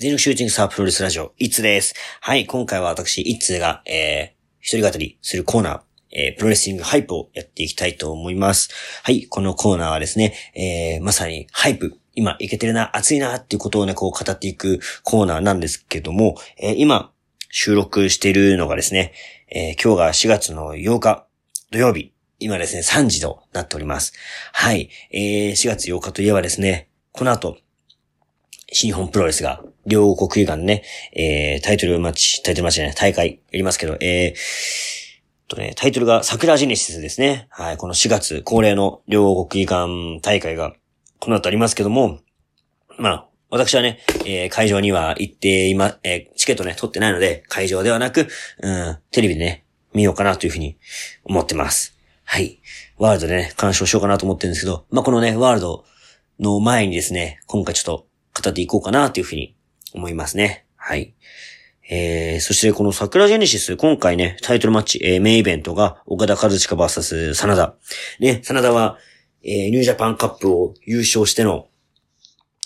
全力シューティングサープロレスラジオ、いつです。はい、今回は私、いつが、えー、一人語りするコーナー、えー、プロレスリングハイプをやっていきたいと思います。はい、このコーナーはですね、えー、まさにハイプ、今いけてるな、熱いなっていうことをね、こう語っていくコーナーなんですけども、えー、今、収録しているのがですね、えー、今日が4月の8日、土曜日、今ですね、3時となっております。はい、えー、4月8日といえばですね、この後、新日本プロレスが、両国技館ね、えー、タイトルマッチ、タイトルマッチじゃない、大会やりますけど、えー、とね、タイトルが桜ジェネシスですね。はい、この4月恒例の両国技館大会が、この後ありますけども、まあ、私はね、えー、会場には行って今、えー、チケットね、取ってないので、会場ではなく、うん、テレビでね、見ようかなというふうに思ってます。はい。ワールドでね、鑑賞しようかなと思ってるんですけど、まあ、このね、ワールドの前にですね、今回ちょっと語っていこうかなというふうに思いますね。はい。えー、そしてこの桜ジェネシス、今回ね、タイトルマッチ、えー、メインイベントが、岡田和親 VS 真田。ね、真田は、えー、ニュージャパンカップを優勝しての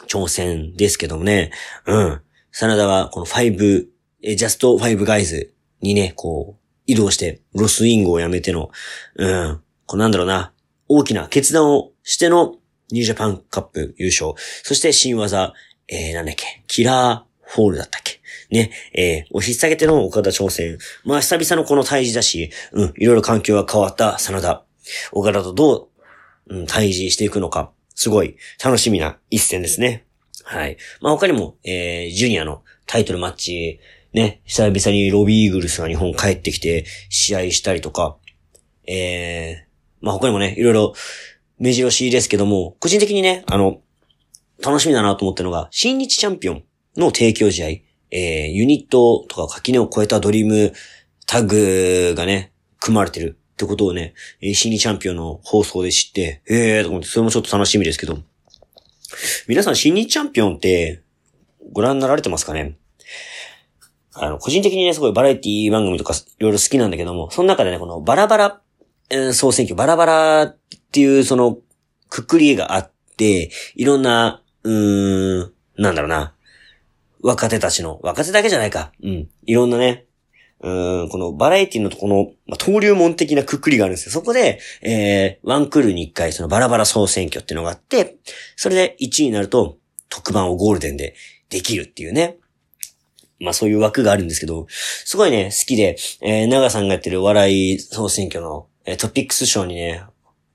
挑戦ですけどもね、うん。真田は、この5、えー、ジャスト5ガイズにね、こう、移動して、ロスイングをやめての、うん。こうなんだろうな、大きな決断をしてのニュージャパンカップ優勝。そして新技、えー、なんだっけ、キラーフォールだったっけ。ね、えー、お引っ下げての岡田挑戦。まあ、久々のこの対峙だし、うん、いろいろ環境が変わった真田。岡田とどう、うん、対峙していくのか、すごい楽しみな一戦ですね。はい。まあ、他にも、えー、ジュニアのタイトルマッチ、ね、久々にロビーイーグルスが日本帰ってきて試合したりとか、えー、まあ他にもね、いろいろ目白押しですけども、個人的にね、あの、楽しみだなと思ってるのが、新日チャンピオンの提供試合、えー、ユニットとか垣根を超えたドリームタグがね、組まれてるってことをね、新日チャンピオンの放送で知って、えーと思って、それもちょっと楽しみですけど、皆さん新日チャンピオンってご覧になられてますかね？あの、個人的にね、すごいバラエティ番組とかいろいろ好きなんだけども、その中でね、このバラバラ、総選挙、バラバラっていうその、くくりがあって、いろんな、うーん、なんだろうな。若手たちの、若手だけじゃないか。うん。いろんなね、うん、このバラエティのとこの、ま、登竜門的なくくりがあるんですよ。そこで、えー、ワンクールに一回そのバラバラ総選挙っていうのがあって、それで1位になると特番をゴールデンでできるっていうね。まあそういう枠があるんですけど、すごいね、好きで、えー、長さんがやってる笑い総選挙の、え、トピックス賞にね、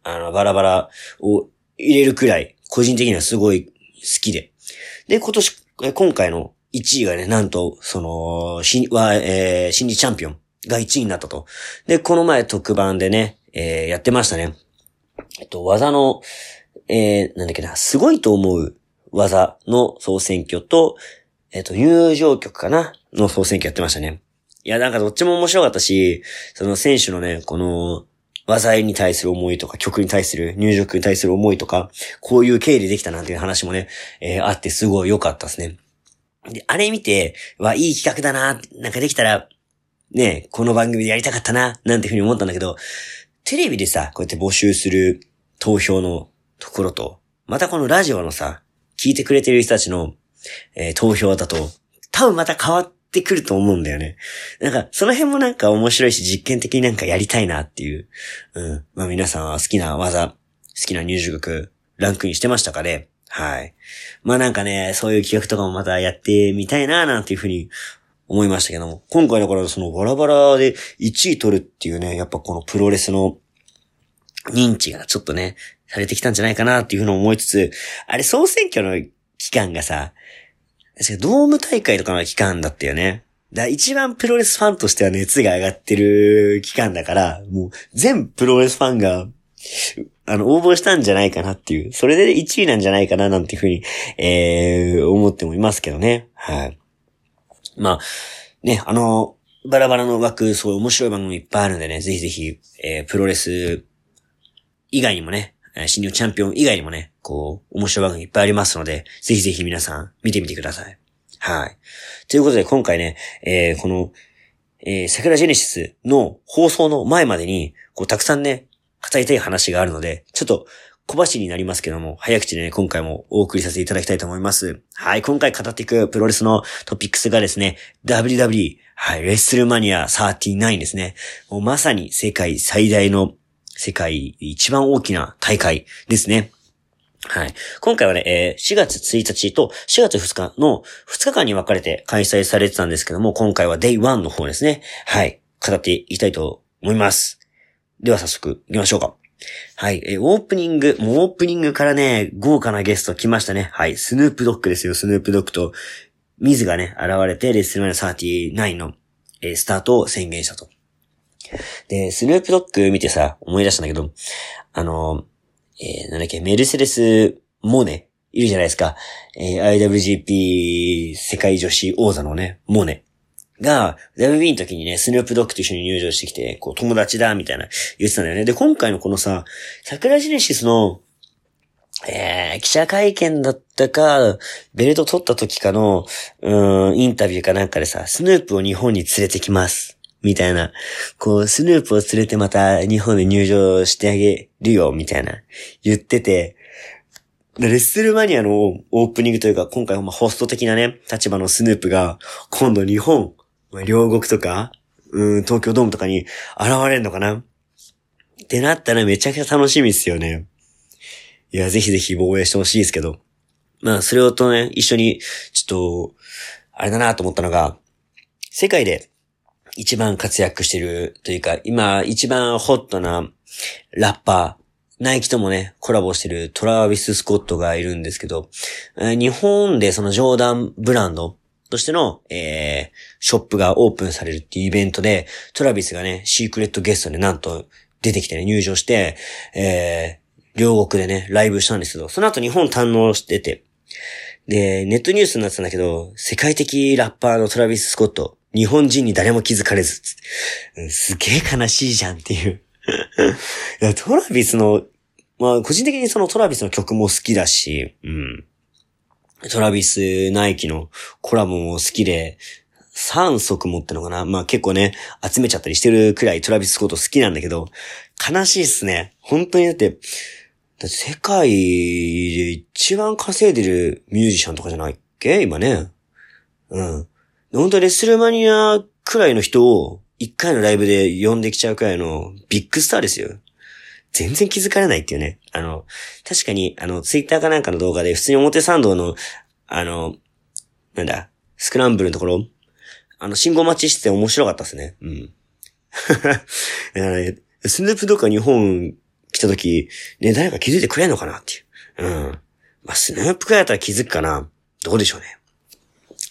あの、バラバラを入れるくらい、個人的にはすごい好きで。で、今年、今回の1位がね、なんと、その、新、は、えー、新日チャンピオンが1位になったと。で、この前特番でね、えー、やってましたね。えっと、技の、えー、なんだっけな、すごいと思う技の総選挙と、えっと、入場曲かなの総選挙やってましたね。いや、なんかどっちも面白かったし、その選手のね、この、技に対する思いとか、曲に対する、入場曲に対する思いとか、こういう経緯でできたなんていう話もね、えー、あってすごい良かったですね。で、あれ見て、わ、いい企画だな、なんかできたら、ね、この番組でやりたかったな、なんていうふうに思ったんだけど、テレビでさ、こうやって募集する投票のところと、またこのラジオのさ、聞いてくれてる人たちの、えー、投票だと、多分また変わっってくると思うんだよね。なんか、その辺もなんか面白いし、実験的になんかやりたいなっていう。うん。まあ皆さんは好きな技、好きな入場曲、ランクインしてましたかね？はい。まあなんかね、そういう企画とかもまたやってみたいな、なんていうふうに思いましたけども。今回だからそのバラバラで1位取るっていうね、やっぱこのプロレスの認知がちょっとね、されてきたんじゃないかなっていうふうに思いつつ、あれ総選挙の期間がさ、確かドーム大会とかの期間だったよね。だ一番プロレスファンとしては熱が上がってる期間だから、もう全プロレスファンがあの、応募したんじゃないかなっていう、それで1位なんじゃないかななんていうふうに、えー、思ってもいますけどね。はい。まあ、ね、あの、バラバラの枠、そういう面白い番組いっぱいあるんでね、ぜひぜひ、えー、プロレス以外にもね、新日本チャンピオン以外にもね、こう、面白い番組いっぱいありますので、ぜひぜひ皆さん見てみてください。はい。ということで今回ね、えー、この、えー、桜ジェネシスの放送の前までに、こう、たくさんね、語りたい話があるので、ちょっと、小走りになりますけども、早口でね、今回もお送りさせていただきたいと思います。はい、今回語っていくプロレスのトピックスがですね、WW、はい、レッスルマニア39ですね。もうまさに世界最大の、世界一番大きな大会ですね。はい。今回はね、えー、4月1日と4月2日の2日間に分かれて開催されてたんですけども、今回は Day1 の方ですね。はい。語っていきたいと思います。では早速行きましょうか。はい。えー、オープニング、もうオープニングからね、豪華なゲスト来ましたね。はい。スヌープドッグですよ、スヌープドッグと、ミズがね、現れて、レッスルマニア39の、えー、スタートを宣言したと。で、スヌープドッグ見てさ、思い出したんだけど、あの、えー、なんだっけ、メルセデス・モネ、いるじゃないですか。えー、IWGP 世界女子王座のね、モネ。が、WB の時にね、スヌープドッグと一緒に入場してきて、こう、友達だ、みたいな言ってたんだよね。で、今回のこのさ、桜ジネシスの、えー、記者会見だったか、ベルト取った時かの、うん、インタビューかなんかでさ、スヌープを日本に連れてきます。みたいな。こう、スヌープを連れてまた日本で入場してあげるよ、みたいな。言ってて、レッスルマニアのオープニングというか、今回ホスト的なね、立場のスヌープが、今度日本、両国とか、うん、東京ドームとかに現れるのかな？ってなったらめちゃくちゃ楽しみっすよね。いや、ぜひぜひ防衛してほしいですけど。まあ、それをとね、一緒に、ちょっと、あれだなと思ったのが、世界で一番活躍してるというか、今一番ホットなラッパー、ナイキともね、コラボしてるトラビス・スコットがいるんですけど、日本でそのジョーダンブランドとしての、えー、ショップがオープンされるっていうイベントで、トラビスがね、シークレットゲストでなんと出てきてね、入場して、えー、両国でね、ライブしたんですけど、その後日本堪能してて、で、ネットニュースになってたんだけど、世界的ラッパーのトラビス・スコット、日本人に誰も気づかれず、うん、すげえ悲しいじゃんっていう、トラビスの、まあ、個人的にそのトラビスの曲も好きだし、うん。トラビス・ナイキのコラボも好きで、3足持ってのかな？まあ結構ね、集めちゃったりしてるくらいトラビス・スコット好きなんだけど、悲しいっすね。本当にだって、だって世界で一番稼いでるミュージシャンとかじゃないっけ？今ね。うん。本当レスルマニアくらいの人を一回のライブで呼んできちゃうくらいのビッグスターですよ。全然気づかれないっていうね。あの、確かに、あの、ツイッターかなんかの動画で普通に表参道の、あの、なんだ、スクランブルのところ、あの、信号待ちしてて面白かったですね。うん。スヌープドッグが日本来た時、ね、誰か気づいてくれんのかなっていう。うん。まあ、スヌープくらいだったら気づくかな。どうでしょうね。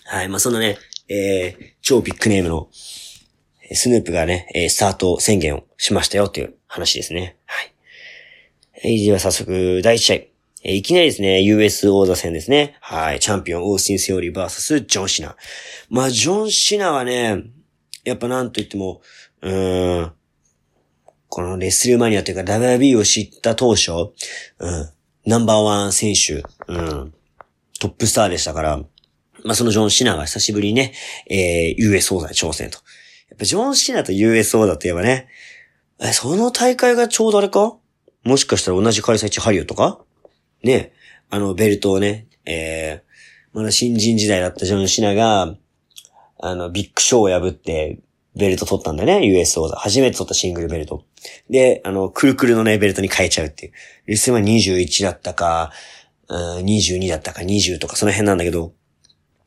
はい。まあ、そんなね、えー、超ビッグネームの、スヌープがね、えー、スタート宣言をしましたよっていう話ですね。はい。えー、では早速、第1試合。えー、いきなりですね、US 王座戦ですね。はい。チャンピオン、オースティン・セオリー VS ジョン・シナ。まあ、ジョン・シナはね、やっぱなんと言っても、うーん、このレスルマニアというか WB を知った当初、うん、ナンバーワン選手、うん、トップスターでしたから、まあ、そのジョン・シナが久しぶりにね、えー、US 王座に挑戦と。やっぱジョン・シナと US 王座といえばね、え、その大会がちょうどあれか？もしかしたら同じ開催地ハリオとか？ね、あの、ベルトをね、えー、まだ新人時代だったジョン・シナが、あの、ビッグショーを破って、ベルト取ったんだね、US 王座。初めて取ったシングルベルト。で、あの、くるくるのね、ベルトに変えちゃうっていう。レスマ21だったか、22だったか20とかその辺なんだけど、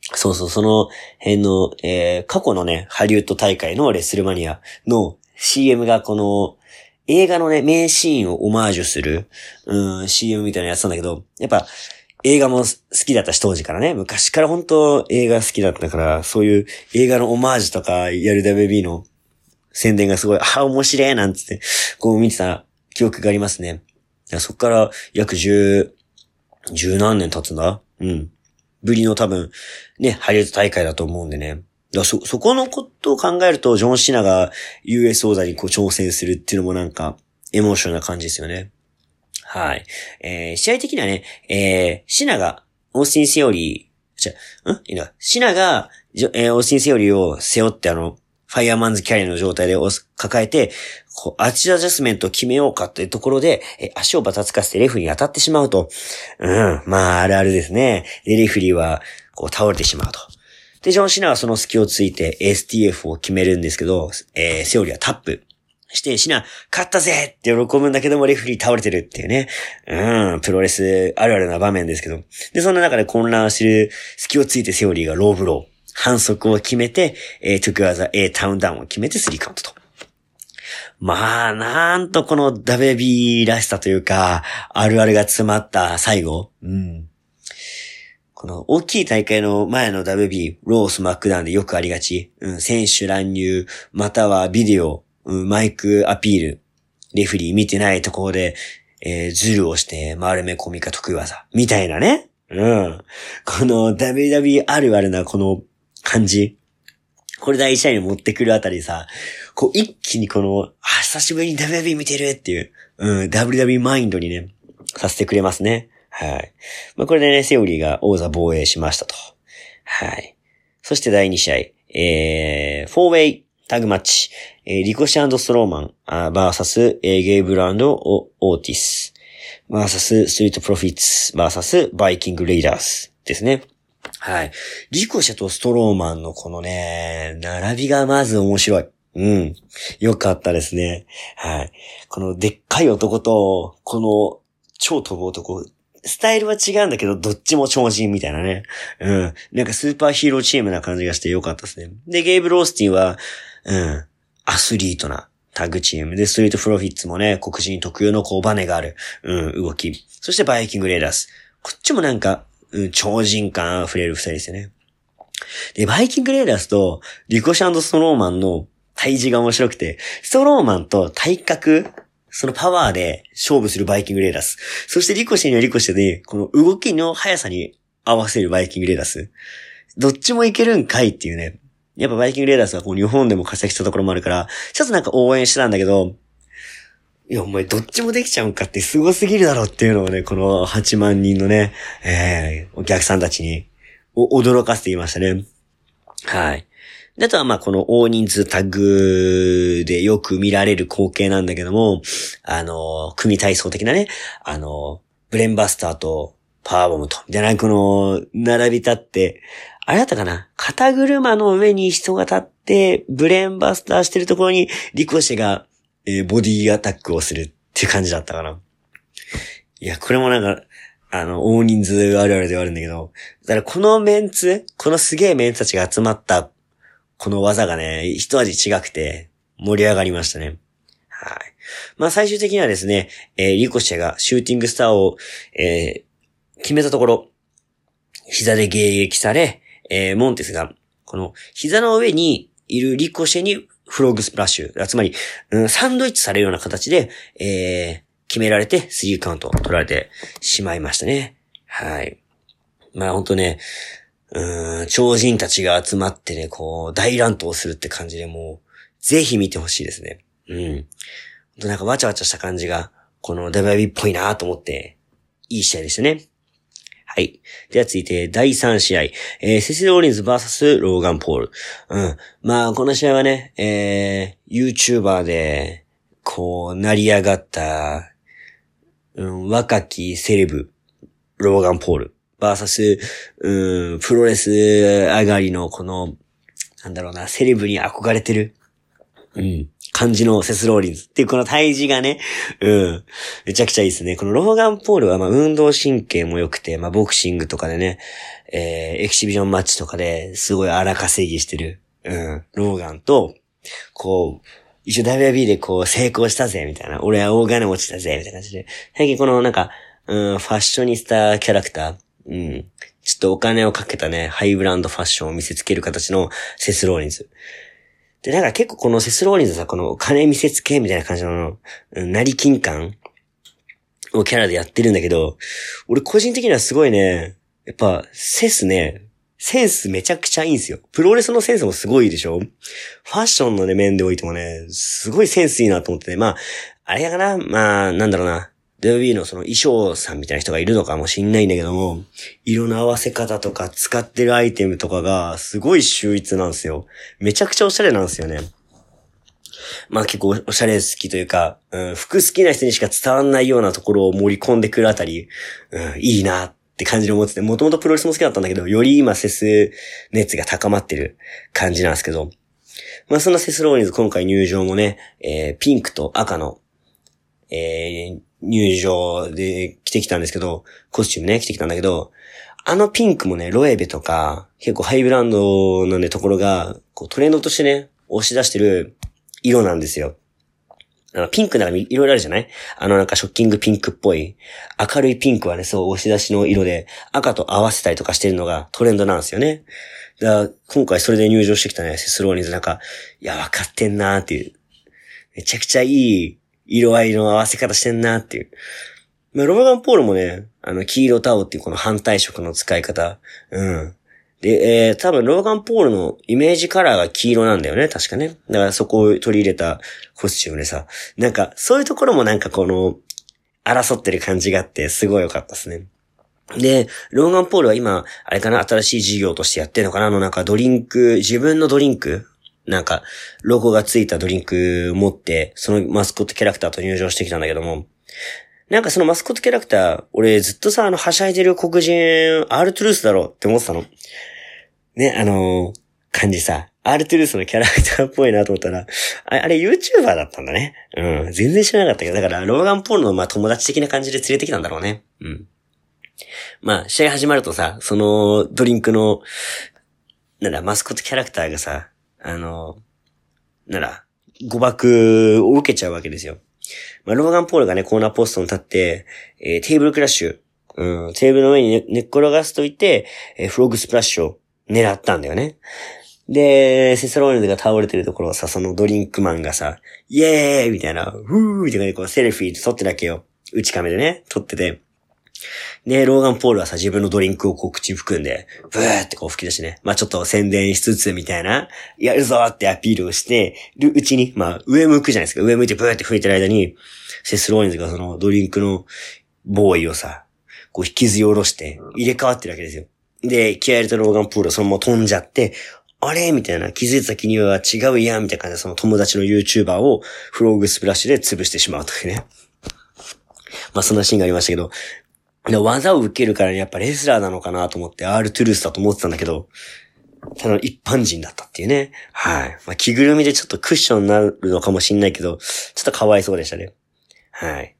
そうそう、その辺の、えー、過去のね、ハリウッド大会のレッスルマニアの CM がこの、映画のね、名シーンをオマージュする、うん、CM みたいなやつなんだけど、やっぱ、映画も好きだったし、当時からね。昔から本当映画好きだったから、そういう映画のオマージュとかやる WB の宣伝がすごい、ああ、面白いなんつって、こう見てた記憶がありますね。そっから約十、十何年経つんだ？うん。ぶりの多分、ね、ハリウッド大会だと思うんでね。だそ、そこのことを考えると、ジョン・シナが US 王座にこう挑戦するっていうのもなんか、エモーションな感じですよね。はい。えー、試合的にはね、えー、シナが、オースティン・セオリー、じゃ、ん？いいな。シナが、えー、オースティン・セオリーを背負ってあの、ファイアーマンズキャリアの状態で抱えて、こうアチアジャスメントを決めようかっていうところで、え足をバタつかせてレフリーに当たってしまうと、うん、まあ、あるあるですね。で、レフリーは、こう、倒れてしまうと。で、ジョン・シナはその隙をついて STF を決めるんですけど、えー、セオリーはタップ。して、シナ、勝ったぜって喜ぶんだけども、レフリー倒れてるっていうね。うん、プロレスあるあるな場面ですけど。で、そんな中で混乱してる隙をついてセオリーがローブロー。反則を決めて、えー、トゥクアザ A タウンダウンを決めてスリーカウントと。まあ、なんとこの WB らしさというか、あるあるが詰まった最後。うん。この大きい大会の前の WB、ロースマックダウンでよくありがち。うん、選手乱入、またはビデオ、うん、マイクアピール、レフリー見てないところで、えー、ズルをして丸め込みか得意技、みたいなね。うん。この WW あるあるなこの感じ。これ第一試合に持ってくるあたりさ、こう一気にこの、あ、久しぶりに WW 見てるっていう、うん、WW マインドにね、させてくれますね。はい。まあ、これでね、セオリーが王座防衛しましたと。はい。そして第2試合、えー、フォーウェイタグマッチ、えー、リコシアンドストローマン、あーバーサス、えー、ゲイブランド、オーティス、バーサス、ストリートプロフィッツ、バーサス、バイキングレイダースですね。はい。リコシェとストローマンのこのね、並びがまず面白い。うん。よかったですね。はい。このでっかい男と、この超飛ぶ男、スタイルは違うんだけど、どっちも超人みたいなね。うん。なんかスーパーヒーローチームな感じがしてよかったですね。で、ゲイブ・ロースティンは、うん、アスリートなタッグチームで、ストリート・フロフィッツもね、黒人特有のこうバネがある、うん、動き。そしてバイキング・レーダース。こっちもなんか、うん、超人感溢れる二人ですよね。で、バイキングレイダースとリコシェストローマンの対峙が面白くて、ストローマンと体格、そのパワーで勝負するバイキングレイダース。そしてリコシェにはリコシェで、この動きの速さに合わせるバイキングレイダース。どっちもいけるんかいっていうね。やっぱバイキングレイダースはこう日本でも活躍したところもあるから、ちょっとなんか応援してたんだけど、いや、お前どっちもできちゃうんかってすごすぎるだろっていうのをね、この8万人のね、えー、お客さんたちに、驚かせていましたね。はい。で、あとはまあこの大人数タッグでよく見られる光景なんだけども、あの、組体操的なね、あの、ブレンバスターとパワーボムと、じゃなくの、並び立って、あれだったかな？肩車の上に人が立って、ブレンバスターしてるところに、リコシェがえー、ボディアタックをするっていう感じだったかな。いや、これもなんか、あの、大人数あるあるではあるんだけど、だからこのメンツ、このすげえメンツたちが集まった、この技がね、一味違くて、盛り上がりましたね。はい。まあ最終的にはですね、えー、リコシェがシューティングスターを、えー、決めたところ、膝で迎撃され、えー、モンテスが、この膝の上にいるリコシェにフロッグスプラッシュ。つまり、うん、サンドイッチされるような形で、えー、決められて、スリーカウント取られてしまいましたね。はい。まあ本当ね、うん、超人たちが集まってね、こう、大乱闘するって感じでもう、ぜひ見てほしいですね。うん。なんかわちゃわちゃした感じが、この WB っぽいなと思って、いい試合でしたね。はい。では続いて、第3試合。えー、セシル・オリンズ VS ローガン・ポール。うん。まあ、この試合はね、えー、YouTuber で、こう、成り上がった、うん、若きセレブ、ローガン・ポール。VS、うん、プロレス上がりのこの、なんだろうな、セレブに憧れてる。うん。感じのセスローリンズっていうこの体重がね、うん。めちゃくちゃいいですね。このローガン・ポールはまあ運動神経も良くて、まあボクシングとかでね、えー、エキシビジョンマッチとかですごい荒稼ぎしてる、うん、ローガンと、こう、一応 WB でこう成功したぜ、みたいな。俺は大金持ちだぜ、みたいな感じで。最近このなんか、うん、ファッショニスターキャラクター、うん、ちょっとお金をかけたね、ハイブランドファッションを見せつける形のセスローリンズ。で、だか結構このセスローリンズさ、この金見せつけみたいな感じの、成金感をキャラでやってるんだけど、俺個人的にはすごいね、やっぱ、セスね、センスめちゃくちゃいいんですよ。プロレスのセンスもすごいでしょファッションのね、面でおいてもね、すごいセンスいいなと思ってね。まあ、あれやかなまあ、なんだろうな。WB のその衣装さんみたいな人がいるのかもしんないんだけども、色の合わせ方とか使ってるアイテムとかがすごい秀逸なんですよ。めちゃくちゃおしゃれなんですよね。まあ結構おしゃれ好きというか、うん、服好きな人にしか伝わんないようなところを盛り込んでくるあたり、うん、いいなって感じで思ってて、もともとプロレスも好きだったんだけど、より今セス熱が高まってる感じなんですけど、まあそんなセスローニンズ今回入場もね、えー、ピンクと赤の、えー、入場で着てきたんですけど、コスチュームね、着てきたんだけど、あのピンクもね、ロエベとか、結構ハイブランドのね、ところが、こうトレンドとしてね、押し出してる色なんですよ。あの、ピンクならいろいろあるじゃない？あのなんかショッキングピンクっぽい。明るいピンクはね、そう押し出しの色で赤と合わせたりとかしてるのがトレンドなんですよね。だから今回それで入場してきたね、セスローニーズなんか、いや、わかってんなーっていう。めちゃくちゃいい色合いの合わせ方してんなっていう。まあ、ロバガンポールもね、あの、黄色タオっていうこの反対色の使い方。うん。で、えー、多分ローガン・ポールのイメージカラーが黄色なんだよね、確かね。だからそこを取り入れたコスチュームでさ、なんか、そういうところもなんかこの、争ってる感じがあって、すごい良かったですね。で、ローガン・ポールは今、あれかな、新しい事業としてやってるのかな？あの、なんかドリンク、自分のドリンクなんか、ロゴがついたドリンク持って、そのマスコットキャラクターと入場してきたんだけども、なんかそのマスコットキャラクター、俺ずっとさ、あの、はしゃいでる黒人、アールトゥルースだろって思ってたの。ね、あのー、感じさ、アールトゥルースのキャラクターっぽいなと思ったら、あ、あれ YouTuber だったんだね。うん。全然知らなかったけど、だから、ローガン・ポールの、まあ、友達的な感じで連れてきたんだろうね。うん。まあ、試合始まるとさ、その、ドリンクの、なんだ、マスコットキャラクターがさ、あの、なら、誤爆を受けちゃうわけですよ。まあ、ローガン・ポールがね、コーナーポストに立って、えー、テーブルクラッシュ、うん、テーブルの上に寝っ転がすといて、えー、フロッグスプラッシュを狙ったんだよね。で、セスローネズが倒れてるところをさ、そのドリンクマンがさ、イエーイみたいな、フーみたいなこうセルフィーで撮ってだけよ。内カメでね、撮ってて。で、ローガン・ポールはさ、自分のドリンクをこう口含んで、ブーってこう吹き出してね。まあちょっと宣伝しつつみたいな、やるぞってアピールをしてるうちに、まあ上向くじゃないですか。上向いてブーって吹いてる間に、セスローネズがそのドリンクのボーイをさ、こう引きずり下ろして入れ替わってるわけですよ。で、気合入れたローガンプールはそのまま飛んじゃって、あれみたいな、気づいた時には違うやんみたいな感じで、その友達の YouTuber をフローグスプラッシュで潰してしまうというね。まあそんなシーンがありましたけど、で技を受けるからやっぱレスラーなのかなと思って、R トゥルースだと思ってたんだけど、ただ一般人だったっていうね。はい。まあ着ぐるみでちょっとクッションになるのかもしんないけど、ちょっとかわいそうでしたね。はい。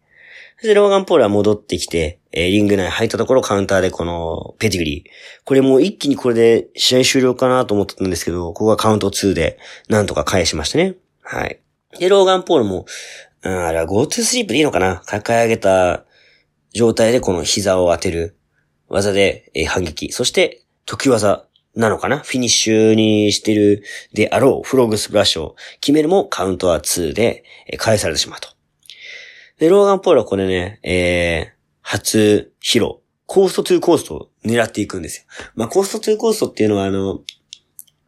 そしてローガン・ポールは戻ってきて、えー、リング内入ったところカウンターでこのペディグリー。これもう一気にこれで試合終了かなと思ったんですけど、ここはカウント2でなんとか返しましたね。はい。で、ローガン・ポールも、うん、あれは GoTo スリープでいいのかな?抱え上げた状態でこの膝を当てる技で、えー、反撃。そして、時技なのかな？フィニッシュにしてるであろうフログスプラッシュを決めるもカウントは2で、えー、返されてしまうと。で、ローガン・ポールはこれね、えー、初披露。コーストトゥーコーストを狙っていくんですよ。まあ、コーストトゥーコーストっていうのはあの、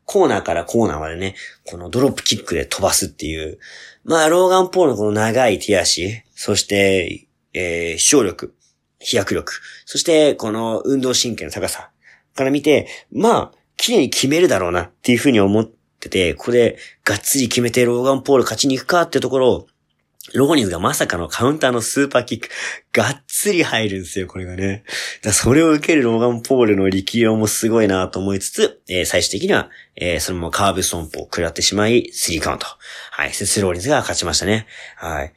コーナーからコーナーまでね、このドロップキックで飛ばすっていう。まあ、ローガン・ポールのこの長い手足、そして、えー、視聴力、飛躍力、そしてこの運動神経の高さから見て、まあ、綺麗に決めるだろうなっていうふうに思ってて、これ、がっつり決めてローガン・ポール勝ちに行くかってところを、ロゴニズがまさかのカウンターのスーパーキック、がっつり入るんですよ、これがね。だそれを受けるローガン・ポールの力量もすごいなと思いつつ、えー、最終的には、えー、そのままカーブストンを食らってしまい、スリーカウント。はい、セスローリンズが勝ちましたね。はい。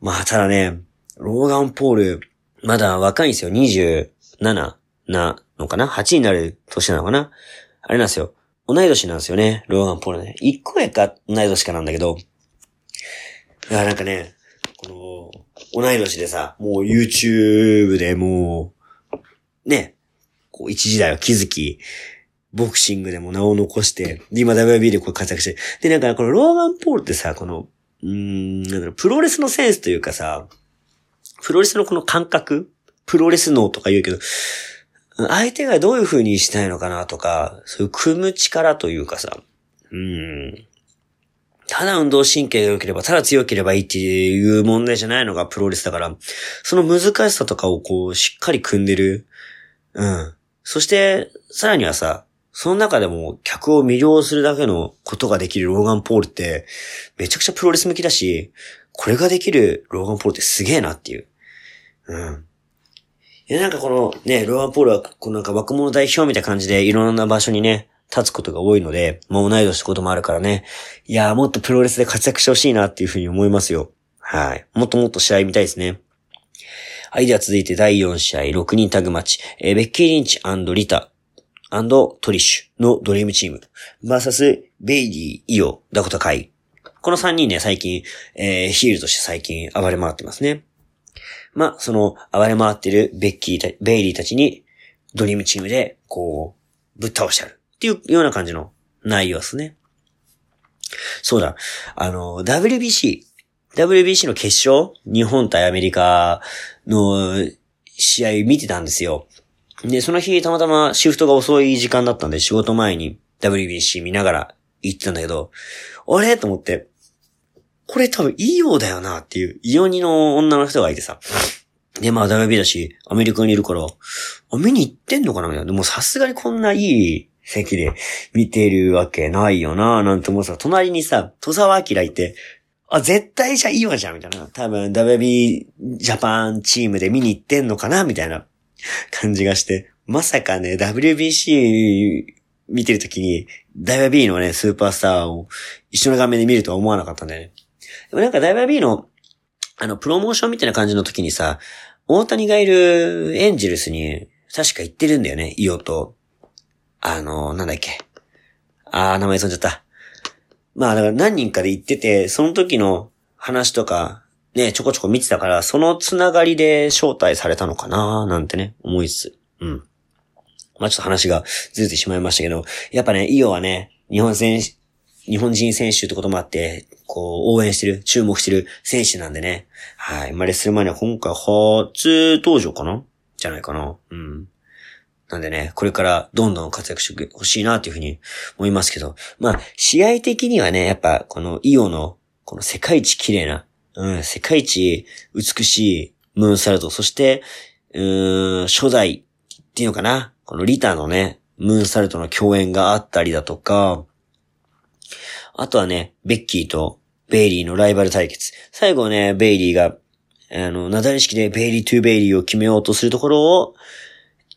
まあ、ただね、ローガン・ポール、まだ若いんですよ。27なのかな ?8 になる年なのかな？あれなんですよ。同い年なんですよね、ローガン・ポールね。1個やか同い年かなんだけど、いや、なんかね、この、同い年でさ、もう YouTube でもう、ね、こう一時代を築き、ボクシングでも名を残して、で、今 WB でこう活躍して、で、なんかこのローガン・ポールってさ、この、うん、なんだろう、プロレスのセンスというかさ、プロレスのこの感覚プロレス脳とか言うけど、相手がどういう風にしたいのかなとか、そういう組む力というかさ、うん。ただ運動神経が良ければ、ただ強ければいいっていう問題じゃないのがプロレスだから、その難しさとかをこう、しっかり組んでる。うん。そして、さらにはさ、その中でも客を魅了するだけのことができるローガン・ポールって、めちゃくちゃプロレス向きだし、これができるローガン・ポールってすげえなっていう。うん。いや、なんかこのね、ローガン・ポールは、このなんか若者代表みたいな感じでいろんな場所にね、立つことが多いので、もう同い年ってこともあるからね。いやーもっとプロレスで活躍してほしいなっていうふうに思いますよ。はい。もっともっと試合見たいですね。はい。では続いて第4試合、6人タグマッチ。えー、ベッキー・リンチリタ、トリッシュのドリームチーム。バーサス、ベイリー、イオ、ダコタカイ。この3人ね、最近、えー、ヒールとして最近暴れ回ってますね。まあ、その、暴れ回ってるベッキーた、ベイリーたちに、ドリームチームで、こう、ぶっ倒してやる。っていうような感じの内容ですね。そうだ。あの、WBC、WBC の決勝日本対アメリカの試合見てたんですよ。で、その日たまたまシフトが遅い時間だったんで仕事前に WBC 見ながら行ってたんだけど、あれ？と思って、これ多分いいようだよなっていう、イオニの女の人がいてさ。で、まあ WB だし、アメリカにいるから、あ、見に行ってんのかなみたいな。でもさすがにこんないい席で見てるわけないよななんて思うさ、隣にさ、戸沢明いて、あ、絶対じゃいいわじゃんみたいな。多分 WB ジャパンチームで見に行ってんのかなみたいな感じがして、まさかね、WBC 見てるときに、ダイバー B のね、スーパースターを一緒の画面で見るとは思わなかったんだよね。でもなんかダイバー B の、あの、プロモーションみたいな感じの時にさ、大谷がいるエンジェルスに、確か行ってるんだよね、イオと。あの、なんだっけ。あー、名前飛んじゃった。まあ、だから何人かで行ってて、その時の話とか、ね、ちょこちょこ見てたから、そのつながりで招待されたのかななんてね、思いつつ。うん。まあちょっと話がずれてしまいましたけど、やっぱね、イオはね、日本選、日本人選手ってこともあって、こう、応援してる、注目してる選手なんでね。はい。まあレッスルマニア今回初登場かな？じゃないかな？うん。なんでね、これからどんどん活躍してほしいなというふうに思いますけど、まあ、試合的にはね、やっぱこのイオの、この世界一綺麗な、うん、世界一美しいムーンサルト、そして、うーん、初代っていうのかな、このリターのね、ムーンサルトの共演があったりだとか、あとはね、ベッキーとベイリーのライバル対決。最後ね、ベイリーが、あの、なだれ式でベイリートゥベイリーを決めようとするところを、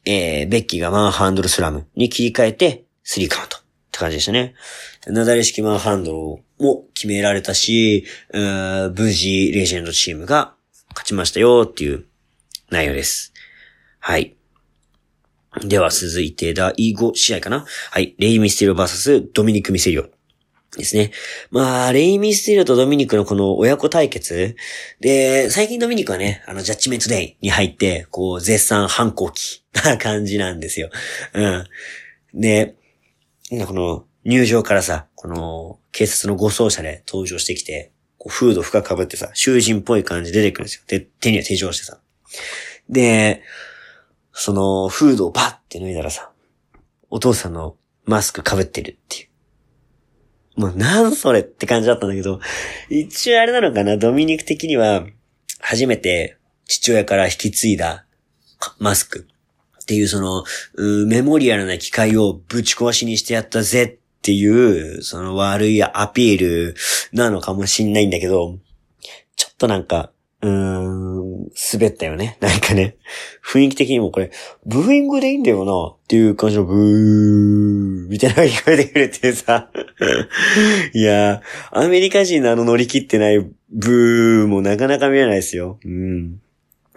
えー、ベッキーがマンハンドルスラムに切り替えて、スリーカウントって感じでしたね。なだれ式マンハンドルも決められたし、無事、レジェンドチームが勝ちましたよっていう内容です。はい。では続いて第5試合かなはい。レイ・ミステリオ VS ドミニク・ミセリオ。ですね。まあ、レイ・ミステリオとドミニクのこの親子対決。で、最近ドミニクはね、あの、ジャッジメントデイに入って、こう、絶賛反抗期な感じなんですよ。うん。で、この、入場からさ、この、警察の護送車で登場してきて、こうフード深く被ってさ、囚人っぽい感じ出てくるんですよ。で、手には手錠してさ。で、その、フードをパッて脱いだらさ、お父さんのマスク被ってるっていう。もうなんそれって感じだったんだけど、一応あれなのかな、ドミニク的には、初めて父親から引き継いだマスク。っていうその、メモリアルな機械をぶち壊しにしてやったぜっていう、その悪いアピールなのかもしんないんだけど、ちょっとなんか、うーん、滑ったよね。なんかね、雰囲気的にもこれ、ブーイングでいいんだよなっていう感じのブー、みたいなのが聞こえてくるってさ。いやーアメリカ人のあの乗り切ってないブーもなかなか見えないですよ。うん。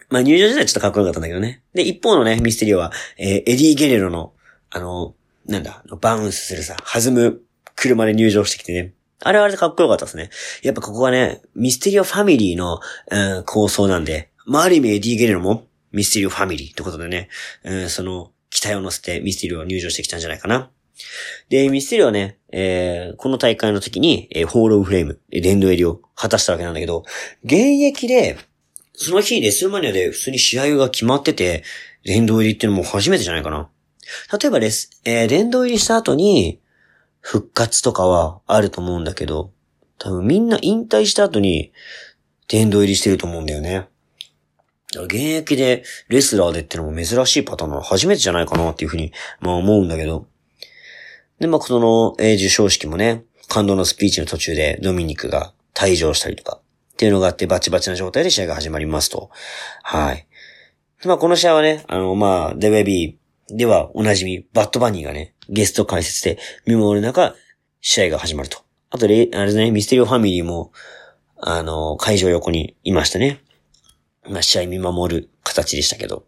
まあ入場自体ちょっとかっこよかったんだけどね。で、一方のね、ミステリオは、えー、エディ・ゲレロの、あの、なんだ、バウンスするさ、弾む車で入場してきてね。あれはあれでかっこよかったですね。やっぱここはね、ミステリオファミリーの、うん、抗争なんで、まあ、ある意味エディ・ゲレロもミステリオファミリーってことでね、うん、その期待を乗せてミステリオが入場してきたんじゃないかな。で、ミステリオはね、えー、この大会の時に、えー、ホールオブフレーム、レンドエリを果たしたわけなんだけど、現役で、その日レスルマニアで普通に試合が決まってて、レンド入りっていうのも初めてじゃないかな。例えばレス、えー、レンド入りした後に、復活とかはあると思うんだけど、多分みんな引退した後に、殿堂入りしてると思うんだよね。現役でレスラーでってのも珍しいパターンなの初めてじゃないかなっていうふうに、まあ思うんだけど。で、まあこの、えー、授賞式もね、感動のスピーチの途中でドミニクが退場したりとか、っていうのがあってバチバチな状態で試合が始まりますと。はい。まあこの試合はね、あの、まあ、デベビーではおなじみ、バッドバニーがね、ゲスト解説で見守る中、試合が始まると。あと、あれね、ミステリオファミリーも、あの、会場横にいましたね。まあ、試合見守る形でしたけど。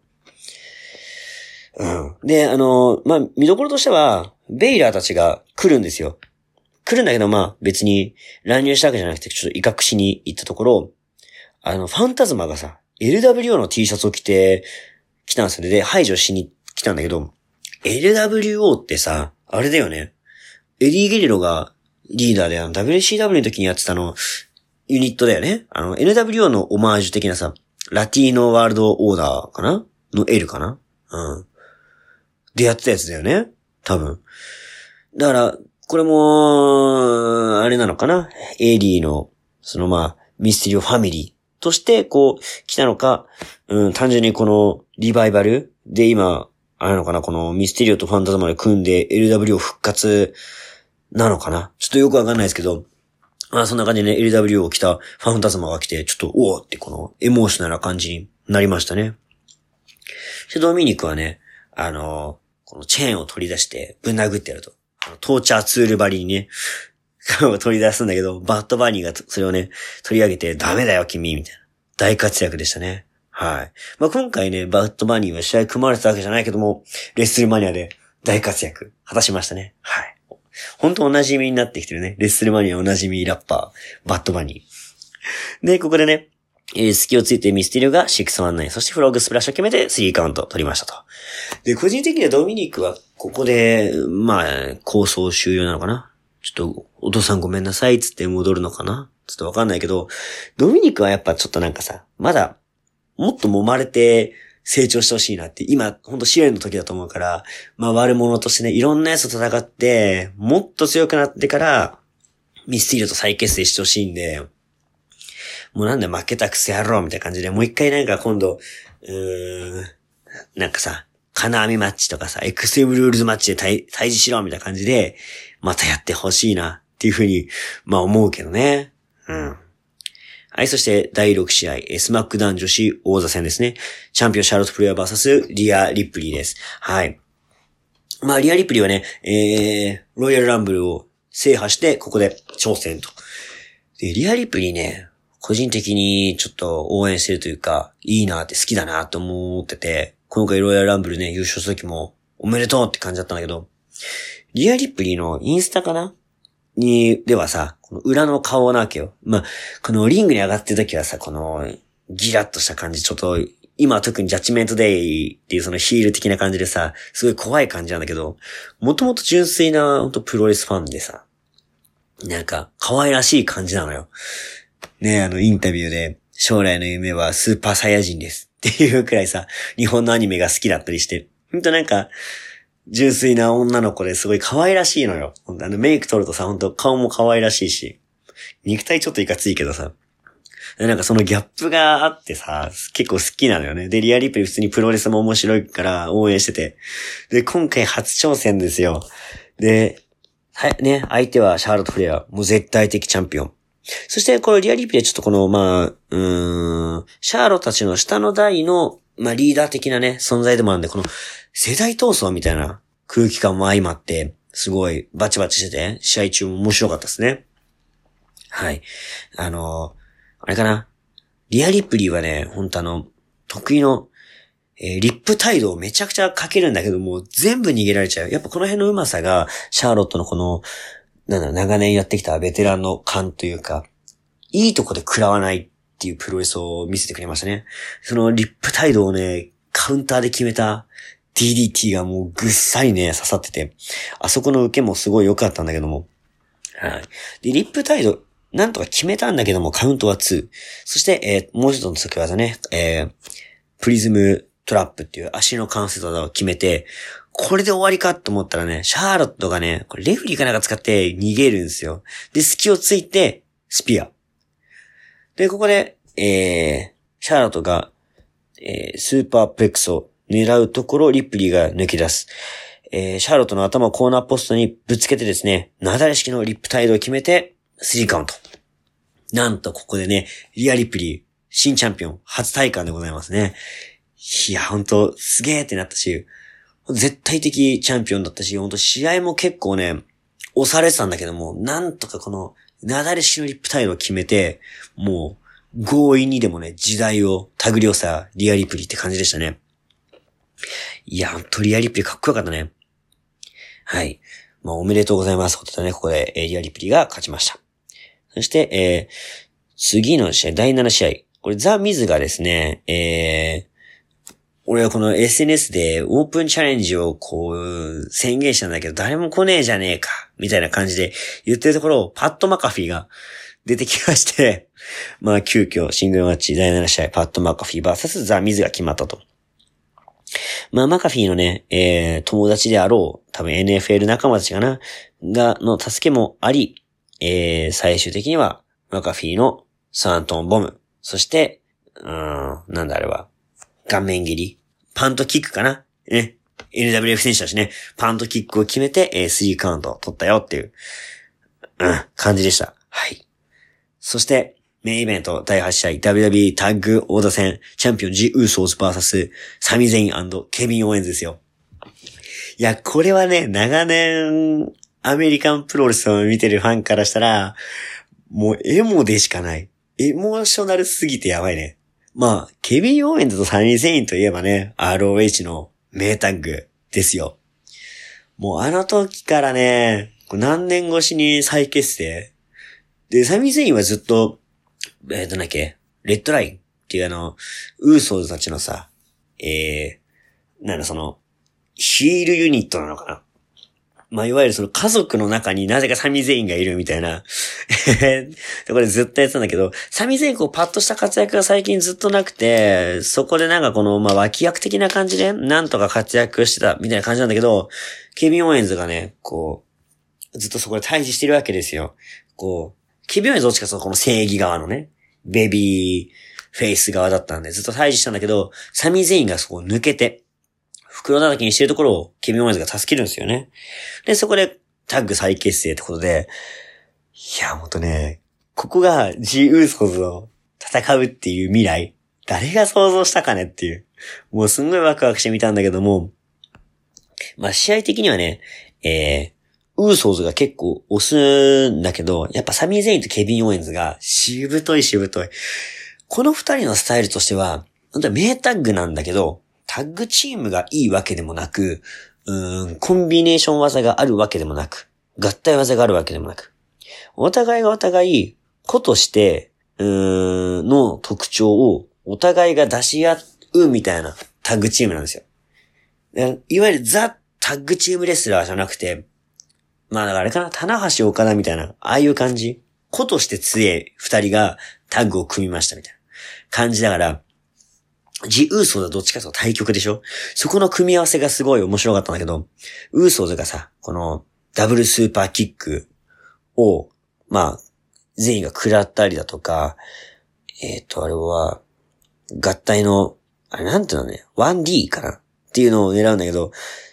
うん。で、あの、まあ、見どころとしては、ベイラーたちが来るんですよ。来るんだけど、まあ、別に乱入したわけじゃなくて、ちょっと威嚇しに行ったところ、あの、ファンタズマがさ、LWO の T シャツを着て、来たんですよ。で、排除しに来たんだけど、LWO ってさ、あれだよね。エリー・ゲリロがリーダーで、あの、WCW の時にやってたの、ユニットだよね。あの、NWO のオマージュ的なさ、ラティーノワールドオーダーかな？の L かな？うん。でやってたやつだよね？多分。だから、これも、あれなのかな？エイリーの、そのまあ、ミステリオファミリーとして、こう、来たのか、うん、単純にこの、リバイバル？で今、あれなのかな？このミステリオとファンタズマで組んで LW を復活なのかな？ちょっとよくわかんないですけど、まあそんな感じでね、LW を着たファンタズマが来て、ちょっと、おおってこのエモーショナルな感じになりましたね。で、ドミニクはね、あの、このチェーンを取り出してぶん殴ってやると。あのトーチャーツールバリにね、取り出すんだけど、バッドバニーがそれをね、取り上げて、ダメだよ君みたいな。大活躍でしたね。はい。まあ、今回ね、バッドバニーは試合組まれてたわけじゃないけども、レッスルマニアで大活躍果たしましたね。はい。本当お馴染みになってきてるね。レッスルマニアお馴染みラッパー、バッドバニー。で、ここでね、えー、隙をついてミステリオが619、そしてフロッグスプラッシュを決めて3カウント取りましたと。で、個人的にはドミニクはここで、まあ、構想終了なのかな？ちょっと、お父さんごめんなさいつって戻るのかな？ちょっとわかんないけど、ドミニクはやっぱちょっとなんかさ、まだ、もっと揉まれて、成長してほしいなって、今、ほんと試練の時だと思うから、まあ悪者としてね、いろんな奴と戦って、もっと強くなってから、ミステリオと再結成してほしいんで、もうなんで負けたくせやろうみたいな感じで、もう一回なんか今度、うーん、なんかさ、金網マッチとかさ、エクストリームルールズマッチで対峙しろみたいな感じで、またやってほしいなっていうふうに、まあ思うけどね。うん。はい、そして第6試合、スマックダウン女子王座戦ですね。チャンピオンシャーロット・フレアー VS リア・リップリーです。はい。まあ、リア・リップリーはね、えー、ロイヤル・ランブルを制覇して、ここで挑戦と。で、リア・リップリーね、個人的にちょっと応援してるというか、いいなって好きだなと思ってて、今回ロイヤルランブルね、優勝した時も、おめでとうって感じだったんだけど、リア・リップリーのインスタかなに、ではさ、この裏の顔なわけよ。まあ、このリングに上がってる時はさ、この、ギラッとした感じ、ちょっと、今特にジャッジメントデイっていうそのヒール的な感じでさ、すごい怖い感じなんだけど、もともと純粋な、ほんとプロレスファンでさ、なんか、可愛らしい感じなのよ。ねあの、インタビューで、将来の夢はスーパーサイヤ人ですっていうくらいさ、日本のアニメが好きだったりして、ほんとなんか、純粋な女の子ですごい可愛らしいのよ。あのメイク取るとさ、ほんと顔も可愛らしいし、肉体ちょっといかついけどさ、なんかそのギャップがあってさ、結構好きなのよね。で、リアリープリ普通にプロレスも面白いから応援してて。で、今回初挑戦ですよ。で、はい、ね、相手はシャーロット・フレア、もう絶対的チャンピオン。そして、このリアリープレイちょっとこの、まあ、うーん、シャーロたちの下の代の、まあ、リーダー的なね、存在でもあるんで、この、世代闘争みたいな空気感も相まって、すごいバチバチしてて、試合中も面白かったですね。はい。あの、あれかな？リアリプリーはね、ほんとあの、得意の、えー、リップ態度をめちゃくちゃかけるんだけども、全部逃げられちゃう。やっぱこの辺のうまさが、シャーロットのこの、なんだ、長年やってきたベテランの勘というか、いいとこで食らわないっていうプロレスを見せてくれましたね。そのリップ態度をね、カウンターで決めた DDT がもうぐっさりね、刺さってて、あそこの受けもすごい良かったんだけども。はい。で、リップ態度、なんとか決めたんだけども、カウントは2。そして、えー、もう一つの付け技ね、えー、プリズムトラップっていう足の関節技を決めて、これで終わりかと思ったらね、シャーロットがね、これレフリーかなんか使って逃げるんですよ。で、隙をついて、スピア。で、ここで、えー、シャーロットが、えー、スーパープレックスを狙うところ、リップリーが抜け出す。えー、シャーロットの頭をコーナーポストにぶつけてですね、なだれ式のリップタイドを決めて、スリーカウント。なんとここでね、リアリップリー、新チャンピオン、初体感でございますね。いや、ほんと、すげーってなったし、絶対的チャンピオンだったし、ほんと試合も結構ね、押されてたんだけども、なんとかこの、なだれ式のリップタイドを決めて、もう、強引にでもね、時代を手繰り寄せたリアリプリって感じでしたね。いや、ほんとリアリプリかっこよかったね。はい。まあ、おめでとうございます。ことでね、ここで、えー、リアリプリが勝ちました。そして、えー、次の試合、第7試合。これ、ザ・ミズがですね、えー、俺はこの SNS でオープンチャレンジをこう宣言したんだけど誰も来ねえじゃねえか、みたいな感じで言ってるところをパット・マカフィーが出てきまして、まあ急遽シングルマッチ第7試合パット・マカフィー VS ザ・ミズが決まったと。まあ、マカフィーのね、えー、友達であろう、多分 NFL 仲間たちかな、が、の助けもあり、えー、最終的には、マカフィーのサントンボム、そして、うん、なんだあれは、顔面切り、パントキックかな？ね。NWF 選手だしね、パントキックを決めて、えー、3カウント取ったよっていう、うん、感じでした。はい。そして、メインイベント第8試合 WWE タッグオーダー戦チャンピオンジ・ウーソーズ VS サミゼインケビン・オーエンズですよ。いや、これはね、長年アメリカンプロレスを見てるファンからしたら、もうエモでしかない。エモーショナルすぎてやばいね。まあ、ケビン・オーエンズとサミゼインといえばね、ROH の名タッグですよ。もうあの時からね、何年越しに再結成。で、サミゼインはずっとえー、なんだっけブラッドラインっていうあの、ウーソーズたちのさ、えー、なんだその、ヒールユニットなのかなまあ、いわゆるその家族の中になぜかサミゼインがいるみたいな。これずっとやってたんだけど、サミゼインこうパッとした活躍が最近ずっとなくて、そこでなんかこの、まあ、脇役的な感じで、なんとか活躍してたみたいな感じなんだけど、ケビン・オーエンズがね、こう、ずっとそこで対峙してるわけですよ。こう、ケビン・オーエンズどっちかというとこの正義側のね、ベビーフェイス側だったんで、ずっと対峙したんだけど、サミゼインがそこを抜けて、袋叩きにしてるところをケビン・オーエンズが助けるんですよね。で、そこでタッグ再結成ってことで、いや、ほんとね、ここが G ウーソーズを戦うっていう未来、誰が想像したかねっていう。もうすんごいワクワクしてみたんだけども、まあ試合的にはね、えーウーソーズが結構押すんだけど、やっぱサミー・ゼインとケビン・オーエンズがしぶといしぶとい。この二人のスタイルとしては、本当は名タッグなんだけど、タッグチームがいいわけでもなく、うん、コンビネーション技があるわけでもなく、合体技があるわけでもなく、お互いがお互い、子として、うーん、の特徴をお互いが出し合うみたいなタッグチームなんですよ。いわゆるザ・タッグチームレスラーじゃなくて、まあだからあれかな、棚橋岡田みたいな、ああいう感じ。子として強い二人がタッグを組みましたみたいな感じだから、ジ・ウーソーズはどっちかと対局でしょ？そこの組み合わせがすごい面白かったんだけど、ウーソーズがさ、このダブルスーパーキックを、まあ、全員が食らったりだとか、えっ、ー、と、あれは、合体の、あれなんていうのね、1D かな？っていうのを狙うんだけど、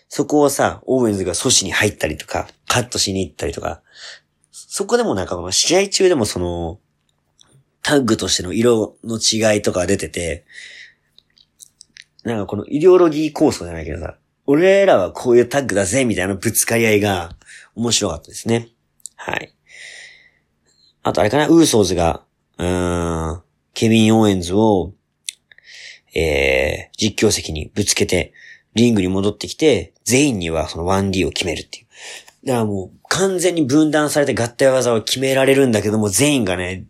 そこをさ、オーメンズが阻止に入ったりとか、カットしに行ったりとか、そこでもなんかこの試合中でもその、タッグとしての色の違いとか出てて、なんかこのイデオロギー構想じゃないけどさ、俺らはこういうタッグだぜ、みたいなぶつかり合いが面白かったですね。はい。あとあれかな、ウーソーズが、うーん、ケビン・オーエンズを、えー、実況席にぶつけて、リングに戻ってきて、全員にはその 1D を決めるっていう。だからもう完全に分断されて合体技を決められるんだけども、全員がね、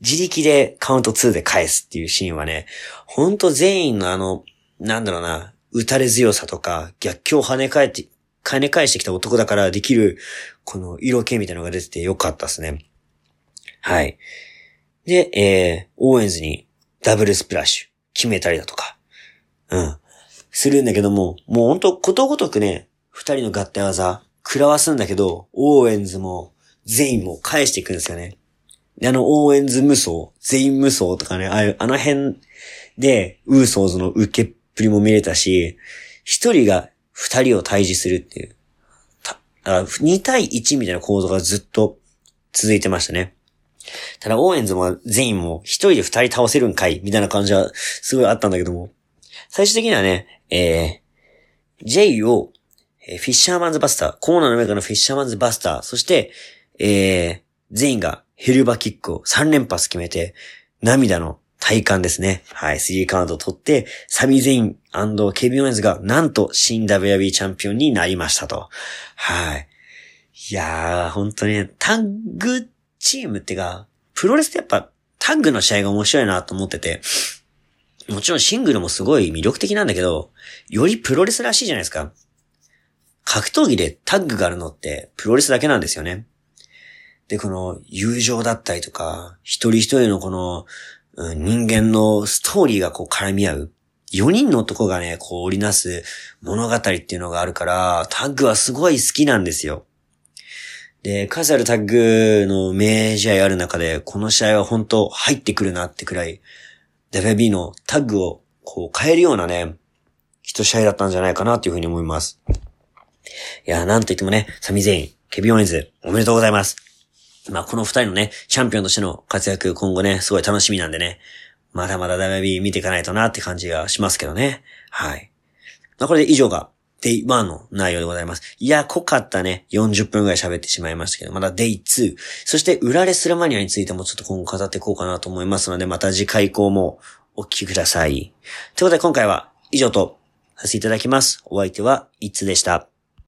自力でカウント2で返すっていうシーンはね、ほんと全員のあの、なんだろうな、打たれ強さとか、逆境を跳ね返って、跳ね返してきた男だからできる、この色気みたいなのが出ててよかったですね。はい。で、えー、オーエンズにダブルスプラッシュ決めたりだとか、うん。するんだけども、もうほんとことごとくね、二人の合体技、食らわすんだけど、オーエンズも、ゼインも返していくんですよね。で、あの、オーエンズ無双、ゼイン無双とかね、ああいう、あの辺で、ウーソーズの受けっぷりも見れたし、一人が二人を退治するっていう、た、2対1みたいな構造がずっと続いてましたね。ただ、オーエンズも全員も一人で二人倒せるんかいみたいな感じはすごいあったんだけども、最終的にはね、えー、J を、えー、フィッシャーマンズバスター、コーナーの上からのフィッシャーマンズバスター、そして、えー、全員がヘルバキックを3連発決めて、涙の体感ですね。はい、3カウントを取って、サビゼインケビン・オエンズがなんと新 WB チャンピオンになりましたと。はい。いやー、本当にね、タッグチームってか、プロレスってやっぱタッグの試合が面白いなと思ってて、もちろんシングルもすごい魅力的なんだけど、よりプロレスらしいじゃないですか。格闘技でタッグがあるのってプロレスだけなんですよね。で、この友情だったりとか、一人一人のこの、人間のストーリーがこう絡み合う。4人の男がね、こう織りなす物語っていうのがあるから、タッグはすごい好きなんですよ。で、数あるタッグの名試合ある中で、この試合は本当入ってくるなってくらい、WB のタッグをこう変えるようなね、一試合だったんじゃないかなっていうふうに思います。いや、なんと言ってもね、サミゼイン、ケビン・オエンズ、おめでとうございます。まあ、この二人のね、チャンピオンとしての活躍、今後ね、すごい楽しみなんでね、まだまだ WB 見ていかないとなって感じがしますけどね。はい。まあ、これで以上が Day1 の内容でございます。いや、濃かったね。40分くらい喋ってしまいましたけど、まだ Day2。そして、裏レスラマニアについてもちょっと今後語っていこうかなと思いますので、また次回以降もお聞きください。ということで今回は以上とさせていただきます。お相手は、いつでした。